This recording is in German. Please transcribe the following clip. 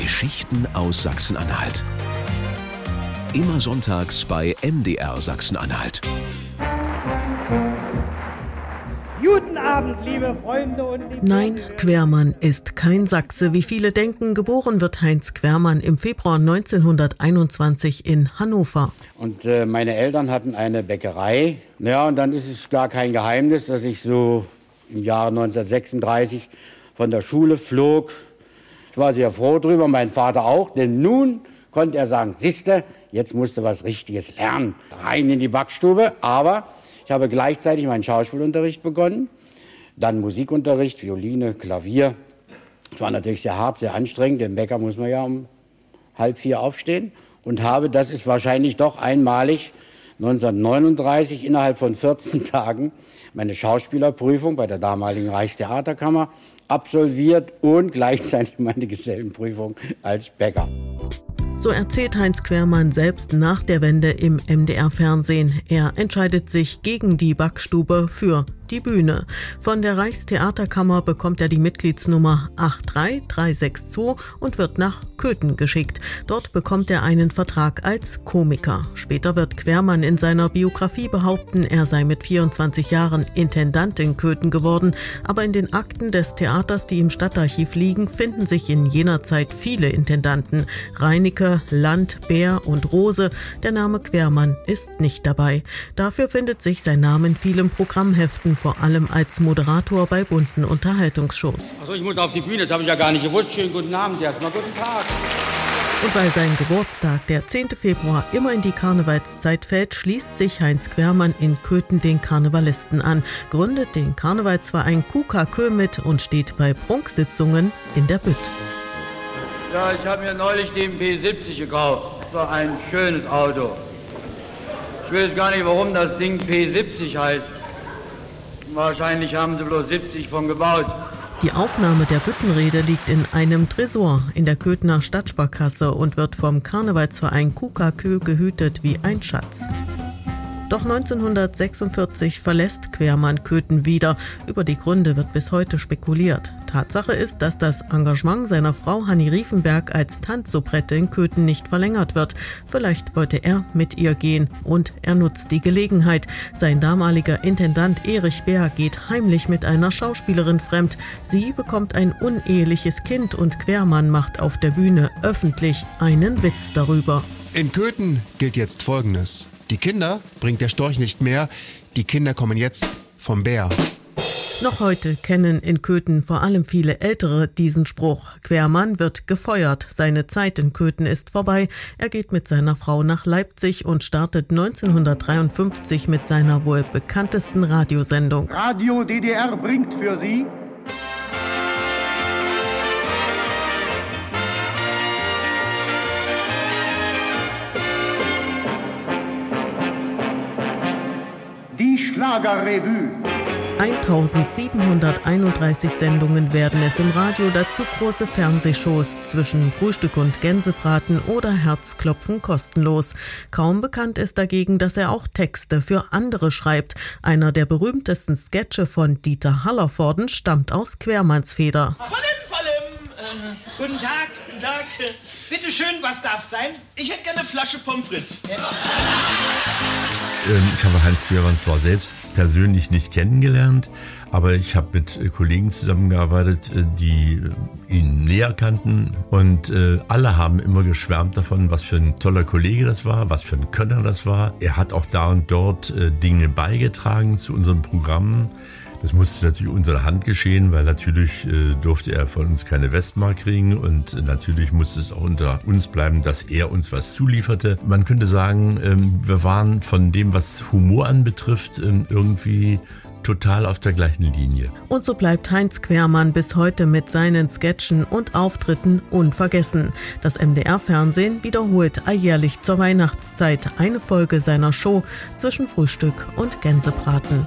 Geschichten aus Sachsen-Anhalt. Immer sonntags bei MDR Sachsen-Anhalt. Guten Abend, liebe Freunde und liebe Nein, Quermann ist kein Sachse, wie viele denken. Geboren wird Heinz Quermann im Februar 1921 in Hannover. Und äh, meine Eltern hatten eine Bäckerei. Ja, und dann ist es gar kein Geheimnis, dass ich so im Jahre 1936 von der Schule flog. Ich war sehr froh drüber, mein Vater auch, denn nun konnte er sagen, siehste, jetzt musst du was Richtiges lernen. Rein in die Backstube, aber ich habe gleichzeitig meinen Schauspielunterricht begonnen, dann Musikunterricht, Violine, Klavier. Es war natürlich sehr hart, sehr anstrengend. Im Bäcker muss man ja um halb vier aufstehen. Und habe, das ist wahrscheinlich doch einmalig, 1939 innerhalb von 14 Tagen meine Schauspielerprüfung bei der damaligen Reichstheaterkammer absolviert und gleichzeitig meine Gesellenprüfung als Bäcker. So erzählt Heinz Quermann selbst nach der Wende im MDR-Fernsehen. Er entscheidet sich gegen die Backstube für die Bühne. Von der Reichstheaterkammer bekommt er die Mitgliedsnummer 83362 und wird nach Köthen geschickt. Dort bekommt er einen Vertrag als Komiker. Später wird Quermann in seiner Biografie behaupten, er sei mit 24 Jahren Intendant in Köthen geworden, aber in den Akten des Theaters, die im Stadtarchiv liegen, finden sich in jener Zeit viele Intendanten. Reinecke, Land, Bär und Rose. Der Name Quermann ist nicht dabei. Dafür findet sich sein Name in vielen Programmheften vor allem als Moderator bei bunten Unterhaltungsshows. Also ich muss auf die Bühne, das habe ich ja gar nicht gewusst. Schönen guten Abend, erstmal guten Tag. Und weil sein Geburtstag, der 10. Februar, immer in die Karnevalszeit fällt, schließt sich Heinz Quermann in Köthen den Karnevalisten an, gründet den Karnevalsverein KUKA mit und steht bei Prunksitzungen in der Bütt. Ja, ich habe mir neulich den P70 gekauft. Das war ein schönes Auto. Ich weiß gar nicht, warum das Ding P70 heißt. Wahrscheinlich haben sie bloß 70 von gebaut. Die Aufnahme der Büttenrede liegt in einem Tresor in der Köthner Stadtsparkasse und wird vom Karnevalsverein KUKAKÖ gehütet wie ein Schatz. Doch 1946 verlässt Quermann Köthen wieder. Über die Gründe wird bis heute spekuliert. Tatsache ist, dass das Engagement seiner Frau Hanni Riefenberg als Tanzsoubrette in Köthen nicht verlängert wird. Vielleicht wollte er mit ihr gehen und er nutzt die Gelegenheit. Sein damaliger Intendant Erich Bär geht heimlich mit einer Schauspielerin fremd. Sie bekommt ein uneheliches Kind und Quermann macht auf der Bühne öffentlich einen Witz darüber. In Köthen gilt jetzt Folgendes. Die Kinder bringt der Storch nicht mehr, die Kinder kommen jetzt vom Bär. Noch heute kennen in Köthen vor allem viele Ältere diesen Spruch. Quermann wird gefeuert. Seine Zeit in Köthen ist vorbei. Er geht mit seiner Frau nach Leipzig und startet 1953 mit seiner wohl bekanntesten Radiosendung. Radio DDR bringt für Sie Schlagerrevue. 1731 Sendungen werden es im Radio, dazu große Fernsehshows zwischen Frühstück und Gänsebraten oder Herzklopfen kostenlos. Kaum bekannt ist dagegen, dass er auch Texte für andere schreibt. Einer der berühmtesten Sketche von Dieter Hallervorden stammt aus Quermannsfeder. Vollem, vollem. Äh, guten Tag, guten Tag. Bitte schön, was darf sein? Ich hätte gerne eine Flasche Pommes frites. Ähm, Ich habe Heinz Quermann zwar selbst persönlich nicht kennengelernt, aber ich habe mit äh, Kollegen zusammengearbeitet, äh, die äh, ihn näher kannten und alle haben immer geschwärmt davon, was für ein toller Kollege das war, was für ein Könner das war. Er hat auch da und dort Dinge beigetragen zu unseren Programmen. Das musste natürlich unter Hand geschehen, weil natürlich äh, durfte er von uns keine Westmark kriegen und natürlich musste es auch unter uns bleiben, dass er uns was zulieferte. Man könnte sagen, ähm, wir waren von dem, was Humor anbetrifft, ähm, irgendwie total auf der gleichen Linie. Und so bleibt Heinz Quermann bis heute mit seinen Sketchen und Auftritten unvergessen. Das MDR-Fernsehen wiederholt alljährlich zur Weihnachtszeit eine Folge seiner Show zwischen Frühstück und Gänsebraten.